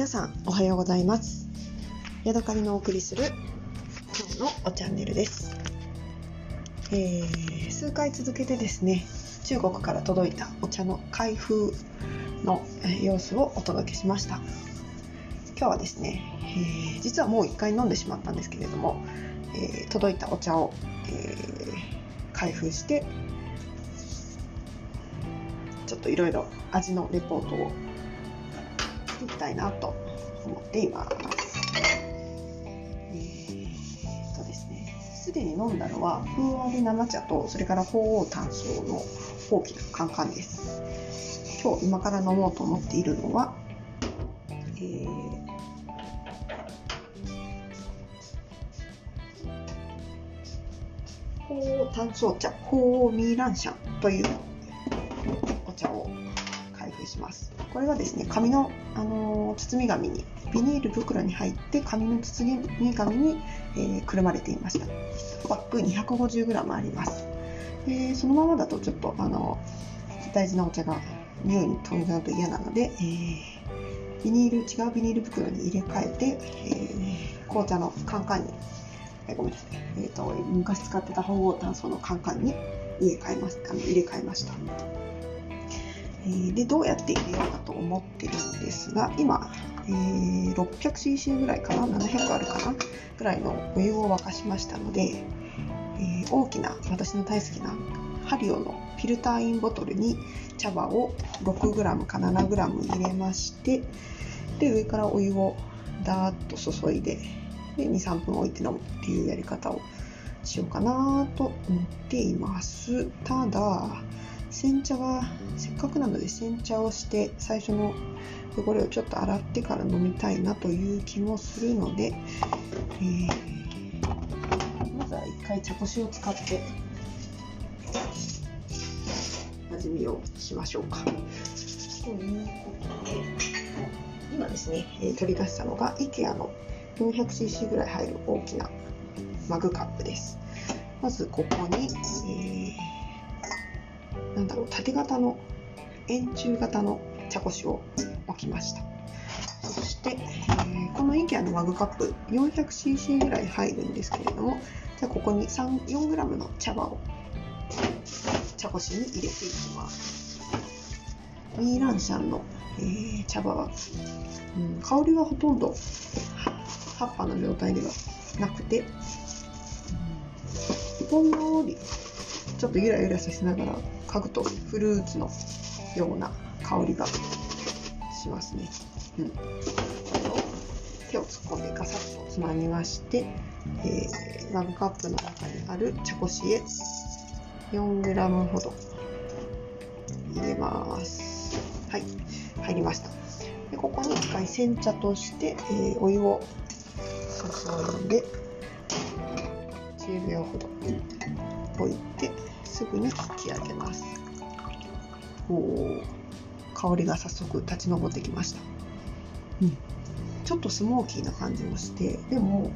皆さんおはようございます。ヤドカリのお送りする今日のおチャンネルです、えー数回続けてですね中国から届いたお茶の開封のえ様子をお届けしました。今日はですね、えー実はもう1回飲んでしまったんですけれども、えー届いたお茶を、えー開封してちょっといろいろ味のレポートをいきたいなと思っています。えーっとですね、すでに飲んだのは風合い生茶とそれから鳳凰炭素の大きなカンカンです。今日今から飲もうと思っているのは、えー鳳凰炭素茶、鳳凰ミーランシャンというします。これはですね、紙の、あのー包み紙に、ビニール袋に入って紙の包み紙に、えーくるまれていました。1パック 250g あります。でそのままだとちょっと、あの大事なお茶が匂いに飛んじゃうと嫌なので、えービニール違うビニール袋に入れ替えて、えー紅茶のカンカンに、えごめんなさい、えーと昔使ってた鳳凰炭素のカンカンに入れ替えました入れ替えました。えでどうやって入れようかと思ってるんですが今、えー 600cc ぐらいかな700あるかなぐらいのお湯を沸かしましたので、えー大きな私の大好きなハリオのフィルターインボトルに茶葉を 6g か 7g 入れましてで上からお湯をダーッと注いでで23分置いて飲むっていうやり方をしようかなと思っています。ただ煎茶はせっかくなので煎茶をして最初の汚れをちょっと洗ってから飲みたいなという気もするので、えーまずは一回茶こしを使って味見をしましょうか。ということで今ですね、えー取り出したのが IKEA の 400cc ぐらい入る大きなマグカップです。まずここに、えーなんだろう、縦型の円柱型の茶こしを置きました。そして、えーこの IKEA のマグカップ 400cc ぐらい入るんですけれども、じゃあここに 4g の茶葉を茶こしに入れていきます。ミーランシャンの、えー茶葉は、うん、香りはほとんど葉っぱの状態ではなくて、ほんのりちょっとゆらゆらさせながら嗅ぐとフルーツのような香りがしますね。うん、手を突っ込んでガサッとつまみまして、えーマグカップの中にある茶こしへ 4g ほど入れます。はい、入りました。でここに一回煎茶として、えーお湯を注いで10秒ほど置いてすぐに引き上げます。おお、香りが早速立ち上ってきました。うん、ちょっとスモーキーな感じもして、でも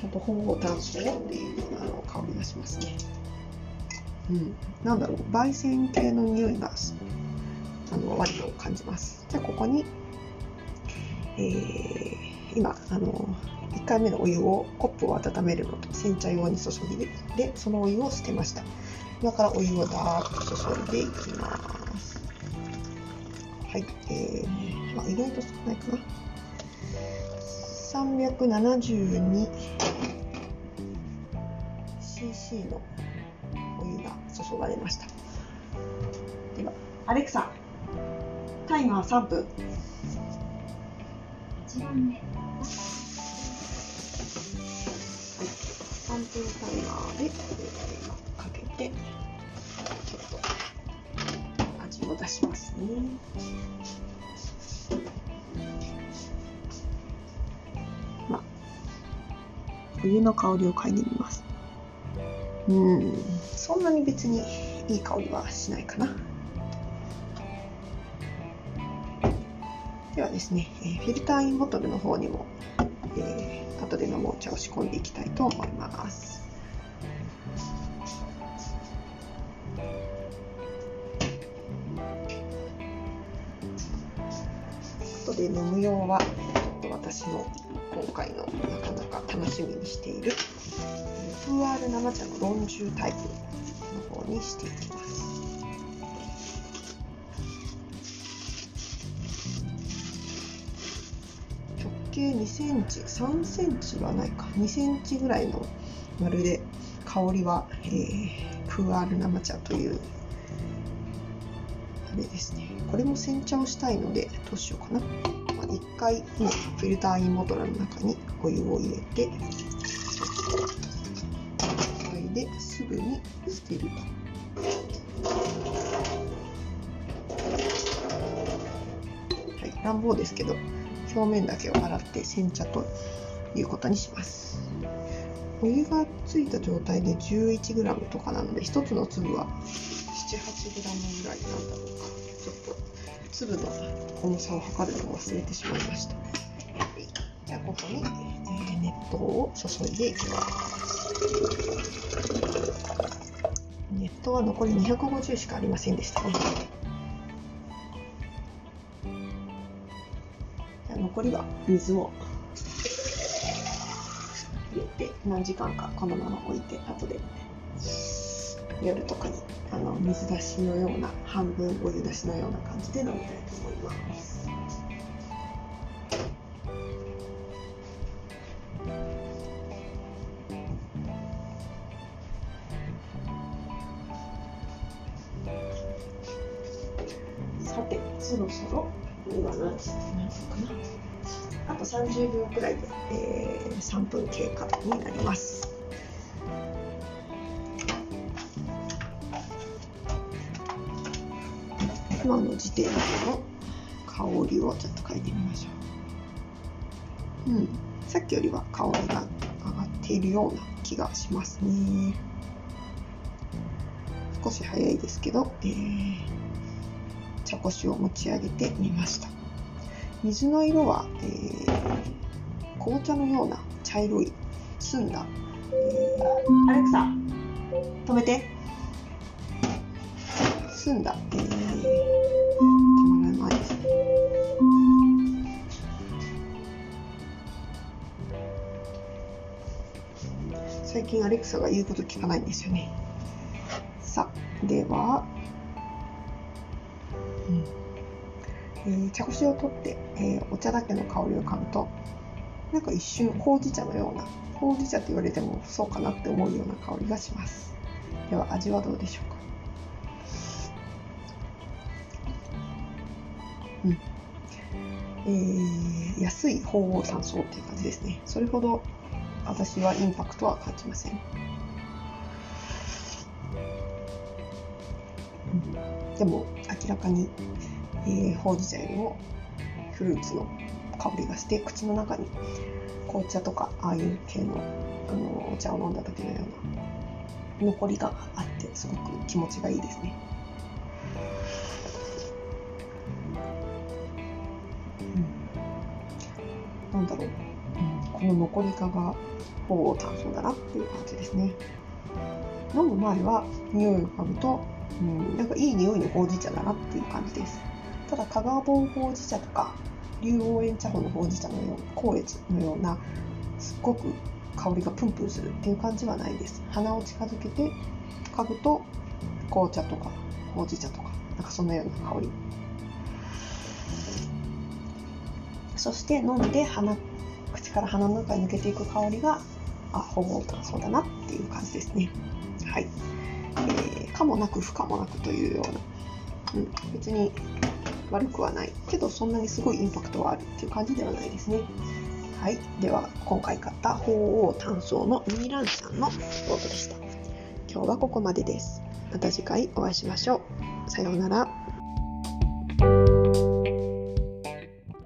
ちゃんと鳳凰炭素っていうあの香りがしますね。うん、なんだろう、焙煎系の匂いがあの割と感じます。じゃあここに、えー今あの1回目のお湯をコップを温めるのと煎茶用に注ぎででそのお湯を捨てました。今からお湯をダーッと注いでいきます。はい、えー、まあ、意外と少ないかな。372 cc のお湯が注がれました。では、アレクサ、タイマー3分。1番目、3分タイマーで、えー今かけて、ちょっと味を出しますね。まあ、冬の香りを嗅いでみます。うん、そんなに別にいい香りはしないかな。ではですね、えーフィルターインボトルの方にも、えー後で飲むお茶を仕込んでいきたいと思います。とで飲む用はちょっと私の今回のなかなか楽しみにしているプーアール生茶のロンジュタイプの方にしていきます径2センチ3センチはないか。2センチぐらいの丸で香りは、えー、プーアール生茶というあれですね。これも煎茶をしたいのでどうしようかな、まあ、1回今フィルターインボトルの中にお湯を入れてですぐに捨てると。はい、乱暴ですけど。表面だけを洗って煎茶ということにします。お湯がついた状態で 11g とかなので1つの粒は 78g ぐらいなんだろうかちょっと粒の重さを測るのを忘れてしまいました。じゃあここに熱湯を注いでいきます。ネットは残り250しかありませんでしたね。残りは水を入れて何時間かこのまま置いて後で夜とかにあの水出しのような半分お湯出しのような感じで飲みたいと思います。さてそろそろ今何時何時かなあと30秒くらいで、えー、3分経過になります。今の時点での香りをちょっと嗅いでみましょう。うん。さっきよりは香りが上がっているような気がしますね。少し早いですけど、えー。茶こしを持ち上げてみました。水の色は、えー、紅茶のような茶色い澄んだ、えー、アレクサ止めて。澄んだ、えー、止まらないです。ね最近アレクサが言うこと聞かないんですよね。さあではえー、茶こしを取って、えー、お茶だけの香りを嗅ぐとなんか一瞬ほうじ茶のようなほうじ茶って言われてもそうかなって思うような香りがします。では味はどうでしょうか？うん。えー、安い鳳凰山荘っていう感じですね。それほど私はインパクトは感じません、うん、でも明らかにえー、ほうじ茶よりもフルーツの香りがして口の中に紅茶とかああいう系のあのお茶を飲んだ時のような残りがあってすごく気持ちがいいですね。うん、なんだろう、うん、この残り香が鳳凰炭素だなっていう感じですね。飲む前は匂いを嗅ぐと、うん、なんかいい匂いのほうじ茶だなっていう感じです。ただ香川本ほうじ茶とか竜王園茶穂のほうじ茶のような光悦のようなすっごく香りがプンプンするっていう感じはないです。鼻を近づけて嗅ぐと紅茶とかほうじ茶とかなんかそのような香り。そして飲んで鼻口から鼻の中に抜けていく香りがあほぼそうだなっていう感じですね。はい、えー、かもなく不可もなくというような、うん、別に悪くはない。けどそんなにすごいインパクトはあるっていう感じではないですね。はい。では今回買った鳳凰単層のミニランシャンのポートでした。今日はここまでです。また次回お会いしましょう。さようなら。